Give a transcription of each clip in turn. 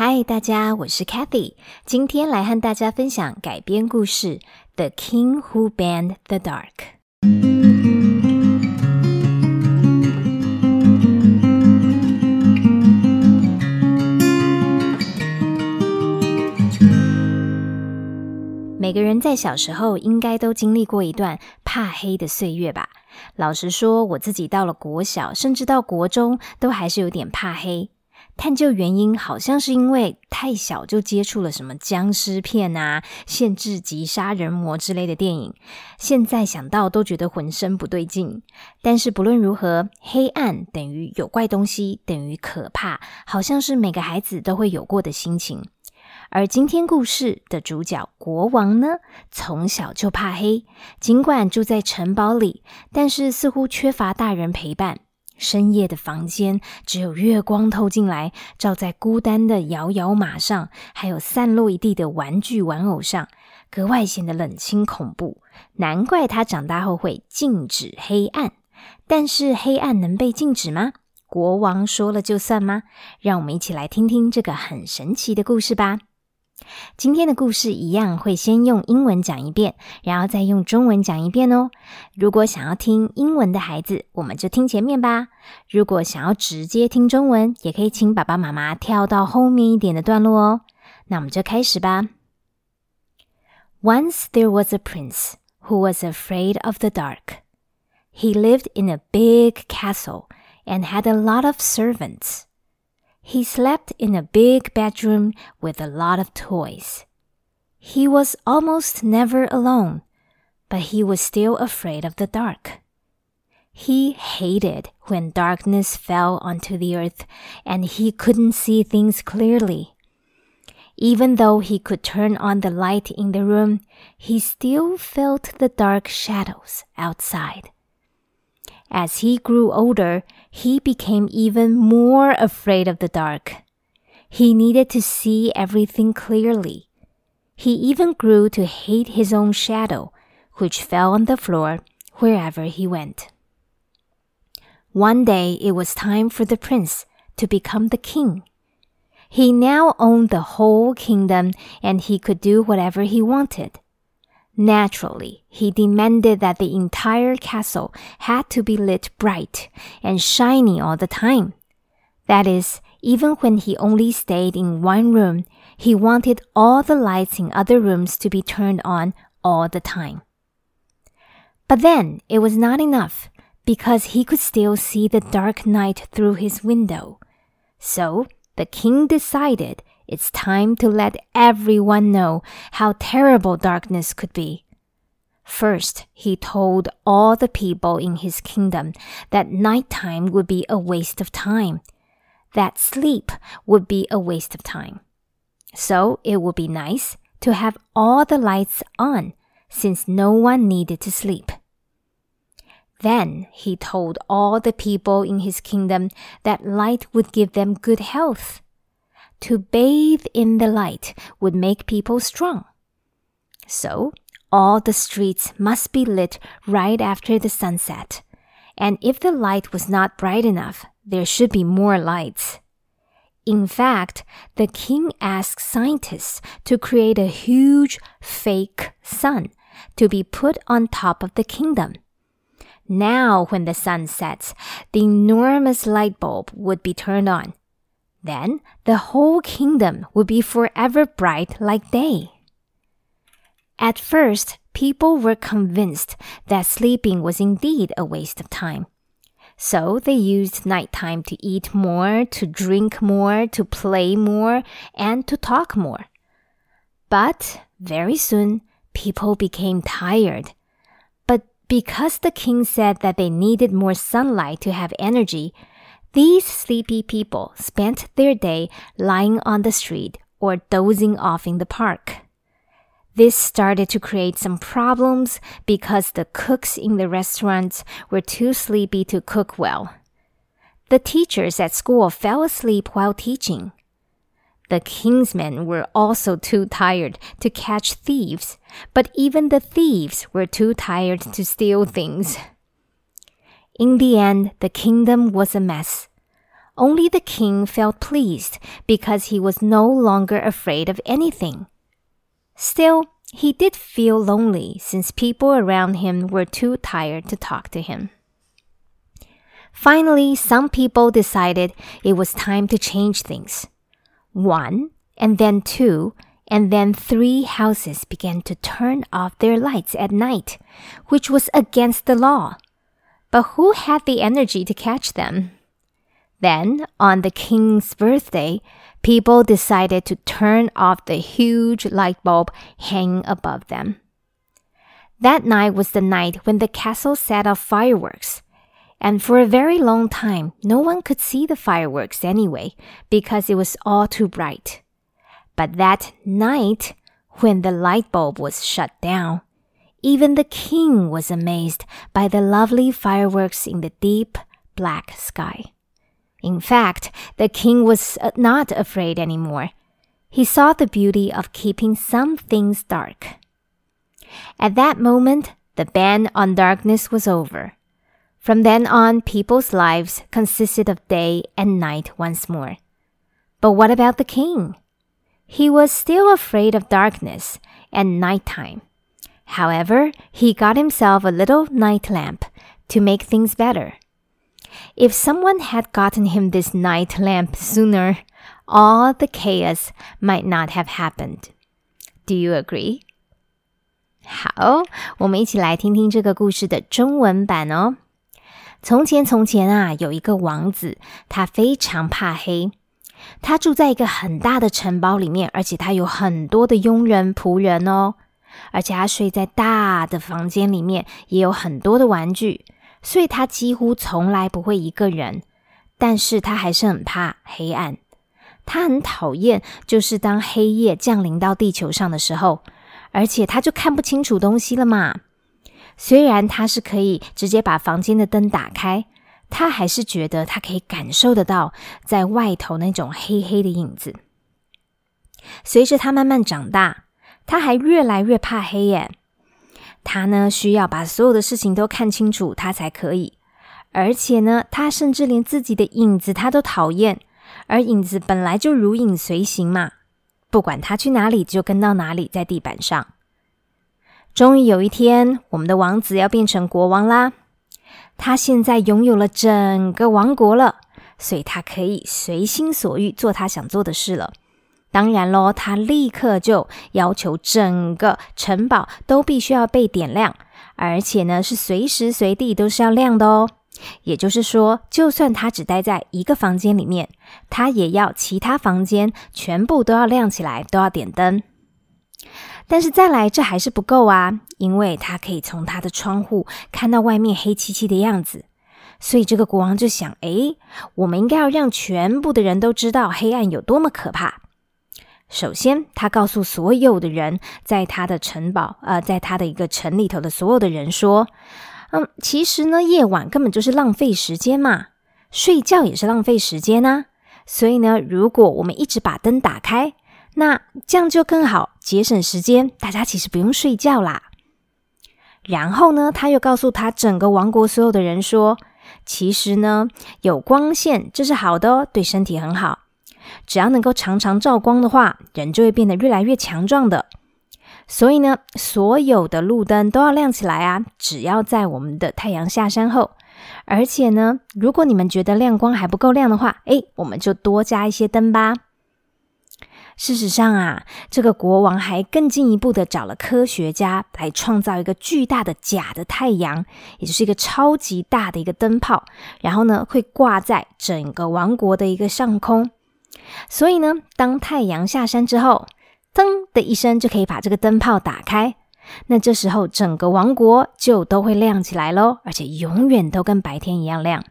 嗨，大家，我是 Kathy，今天来和大家分享改编故事《The King Who Banned the Dark》。每个人在小时候应该都经历过一段怕黑的岁月吧。老实说，我自己到了国小，甚至到国中，都还是有点怕黑。探究原因，好像是因为太小就接触了什么僵尸片啊、限制级杀人魔之类的电影。现在想到都觉得浑身不对劲。但是不论如何，黑暗等于有怪东西，等于可怕，好像是每个孩子都会有过的心情。而今天故事的主角国王呢，从小就怕黑，尽管住在城堡里，但是似乎缺乏大人陪伴。深夜的房间，只有月光透进来，照在孤单的摇摇马上，还有散落一地的玩具玩偶上，格外显得冷清恐怖。难怪他长大后会禁止黑暗。但是黑暗能被禁止吗？国王说了就算吗？让我们一起来听听这个很神奇的故事吧。今天的故事一样会先用英文讲一遍，然后再用中文讲一遍哦。如果想要听英文的孩子，我们就听前面吧。如果想要直接听中文，也可以请爸爸妈妈跳到后面一点的段落哦。那我们就开始吧。Once there was a prince who was afraid of the dark. He lived in a big castle and had a lot of servants. He slept in a big bedroom with a lot of toys. He was almost never alone, but he was still afraid of the dark. He hated when darkness fell onto the earth and he couldn't see things clearly. Even though he could turn on the light in the room, he still felt the dark shadows outside. As he grew older, he became even more afraid of the dark. He needed to see everything clearly. He even grew to hate his own shadow, which fell on the floor wherever he went. One day it was time for the prince to become the king. He now owned the whole kingdom and he could do whatever he wanted. Naturally, he demanded that the entire castle had to be lit bright and shiny all the time. That is, even when he only stayed in one room, he wanted all the lights in other rooms to be turned on all the time. But then it was not enough because he could still see the dark night through his window. So the king decided it's time to let everyone know how terrible darkness could be. First, he told all the people in his kingdom that nighttime would be a waste of time, that sleep would be a waste of time. So it would be nice to have all the lights on since no one needed to sleep. Then he told all the people in his kingdom that light would give them good health to bathe in the light would make people strong. So, all the streets must be lit right after the sunset. And if the light was not bright enough, there should be more lights. In fact, the king asked scientists to create a huge fake sun to be put on top of the kingdom. Now, when the sun sets, the enormous light bulb would be turned on, then the whole kingdom would be forever bright like day. At first, people were convinced that sleeping was indeed a waste of time. So they used nighttime to eat more, to drink more, to play more, and to talk more. But very soon, people became tired. But because the king said that they needed more sunlight to have energy, these sleepy people spent their day lying on the street or dozing off in the park. This started to create some problems because the cooks in the restaurants were too sleepy to cook well. The teachers at school fell asleep while teaching. The king's men were also too tired to catch thieves, but even the thieves were too tired to steal things. In the end, the kingdom was a mess. Only the king felt pleased because he was no longer afraid of anything. Still, he did feel lonely since people around him were too tired to talk to him. Finally, some people decided it was time to change things. One, and then two, and then three houses began to turn off their lights at night, which was against the law. But who had the energy to catch them? Then, on the king's birthday, people decided to turn off the huge light bulb hanging above them. That night was the night when the castle set off fireworks. And for a very long time, no one could see the fireworks anyway, because it was all too bright. But that night, when the light bulb was shut down, even the king was amazed by the lovely fireworks in the deep black sky. In fact, the king was uh, not afraid anymore. He saw the beauty of keeping some things dark. At that moment, the ban on darkness was over. From then on, people's lives consisted of day and night once more. But what about the king? He was still afraid of darkness and nighttime. However, he got himself a little night lamp to make things better. If someone had gotten him this night lamp sooner, all the chaos might not have happened. Do you agree? 好，我们一起来听听这个故事的中文版哦。从前，从前啊，有一个王子，他非常怕黑。他住在一个很大的城堡里面，而且他有很多的佣人仆人哦。 而且他睡在大的房间里面，也有很多的玩具。所以他几乎从来不会一个人，但是他还是很怕黑暗。他很讨厌，就是当黑夜降临到地球上的时候，而且他就看不清楚东西了嘛。虽然他是可以直接把房间的灯打开，他还是觉得他可以感受得到在外头那种黑黑的影子。随着他慢慢长大，他还越来越怕黑耶。他呢，需要把所有的事情都看清楚，他才可以。而且呢，他甚至连自己的影子他都讨厌，而影子本来就如影随形嘛，不管他去哪里就跟到哪里，在地板上。终于有一天，我们的王子要变成国王啦！他现在拥有了整个王国了，所以他可以随心所欲做他想做的事了。当然喽，他立刻就要求整个城堡都必须要被点亮，而且呢是随时随地都是要亮的哦。也就是说，就算他只待在一个房间里面，他也要其他房间全部都要亮起来，都要点灯。但是再来，这还是不够啊，因为他可以从他的窗户看到外面黑漆漆的样子，所以这个国王就想：诶，我们应该要让全部的人都知道黑暗有多么可怕。首先，他告诉所有的人，在他的城堡，呃，在他的一个城里头的所有的人说：“嗯，其实呢，夜晚根本就是浪费时间嘛，睡觉也是浪费时间啊。所以呢，如果我们一直把灯打开，那这样就更好，节省时间，大家其实不用睡觉啦。然后呢，他又告诉他整个王国所有的人说：其实呢，有光线这是好的哦，对身体很好。”只要能够常常照光的话，人就会变得越来越强壮的。所以呢，所有的路灯都要亮起来啊！只要在我们的太阳下山后，而且呢，如果你们觉得亮光还不够亮的话，诶，我们就多加一些灯吧。事实上啊，这个国王还更进一步的找了科学家来创造一个巨大的假的太阳，也就是一个超级大的一个灯泡，然后呢，会挂在整个王国的一个上空。所以呢，当太阳下山之后，噔的一声就可以把这个灯泡打开。那这时候整个王国就都会亮起来喽，而且永远都跟白天一样亮。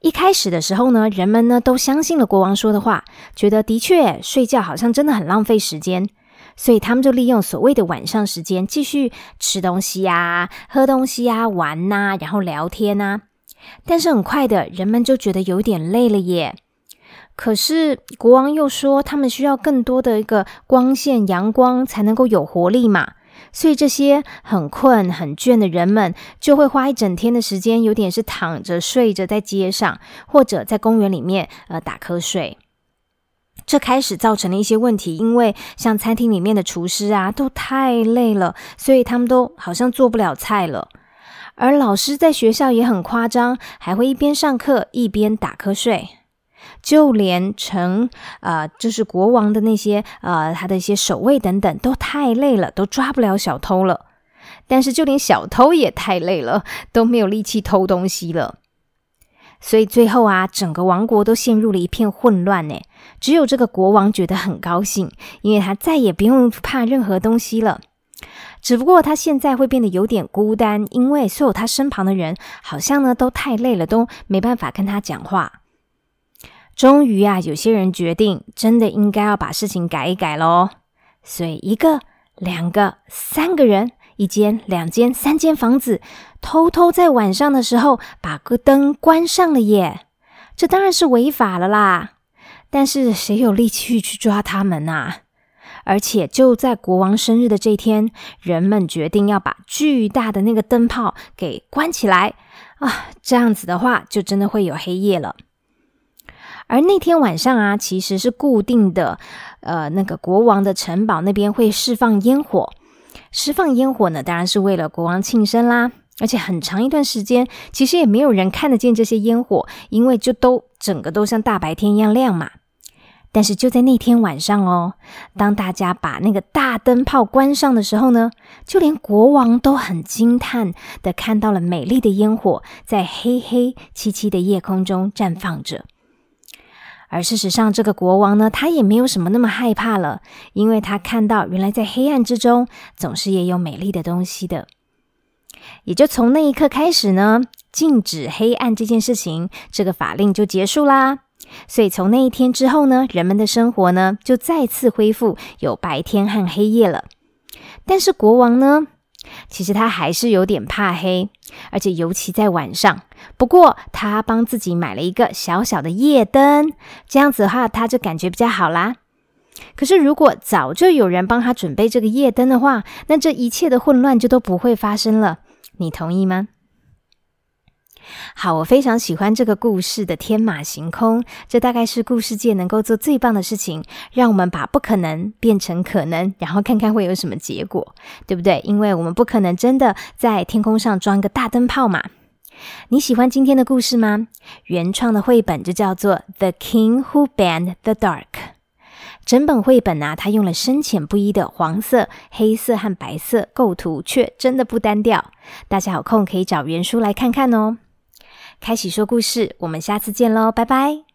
一开始的时候呢，人们呢都相信了国王说的话，觉得的确睡觉好像真的很浪费时间，所以他们就利用所谓的晚上时间继续吃东西呀、喝东西呀、玩呐，然后聊天呐。但是很快的，人们就觉得有点累了耶。可是国王又说，他们需要更多的一个光线、阳光才能够有活力嘛，所以这些很困很倦的人们，就会花一整天的时间，有点是躺着睡着在街上，或者在公园里面呃打瞌睡。这开始造成了一些问题，因为像餐厅里面的厨师啊，都太累了，所以他们都好像做不了菜了。而老师在学校也很夸张，还会一边上课一边打瞌睡。就连成呃，就是国王的那些呃，他的一些守卫等等，都太累了，都抓不了小偷了。但是就连小偷也太累了，都没有力气偷东西了。所以最后啊，整个王国都陷入了一片混乱呢。只有这个国王觉得很高兴，因为他再也不用怕任何东西了。只不过他现在会变得有点孤单，因为所有他身旁的人好像呢都太累了，都没办法跟他讲话。终于啊，有些人决定真的应该要把事情改一改喽。所以一个、两个、三个人，一间、两间、三间房子，偷偷在晚上的时候把个灯关上了耶。这当然是违法了啦。但是谁有力气去抓他们呐？而且就在国王生日的这天，人们决定要把巨大的那个灯泡给关起来啊！这样子的话，就真的会有黑夜了。而那天晚上啊，其实是固定的，呃，那个国王的城堡那边会释放烟火。释放烟火呢，当然是为了国王庆生啦。而且很长一段时间，其实也没有人看得见这些烟火，因为就都整个都像大白天一样亮嘛。但是就在那天晚上哦，当大家把那个大灯泡关上的时候呢，就连国王都很惊叹的看到了美丽的烟火在黑黑漆漆的夜空中绽放着。而事实上，这个国王呢，他也没有什么那么害怕了，因为他看到原来在黑暗之中总是也有美丽的东西的。也就从那一刻开始呢，禁止黑暗这件事情，这个法令就结束啦。所以从那一天之后呢，人们的生活呢就再次恢复有白天和黑夜了。但是国王呢，其实他还是有点怕黑，而且尤其在晚上。不过他帮自己买了一个小小的夜灯，这样子的话他就感觉比较好啦。可是如果早就有人帮他准备这个夜灯的话，那这一切的混乱就都不会发生了。你同意吗？好，我非常喜欢这个故事的天马行空，这大概是故事界能够做最棒的事情，让我们把不可能变成可能，然后看看会有什么结果，对不对？因为我们不可能真的在天空上装个大灯泡嘛。你喜欢今天的故事吗？原创的绘本就叫做《The King Who Banned the Dark》，整本绘本啊，它用了深浅不一的黄色、黑色和白色构图，却真的不单调。大家有空可以找原书来看看哦。开启说故事，我们下次见喽，拜拜。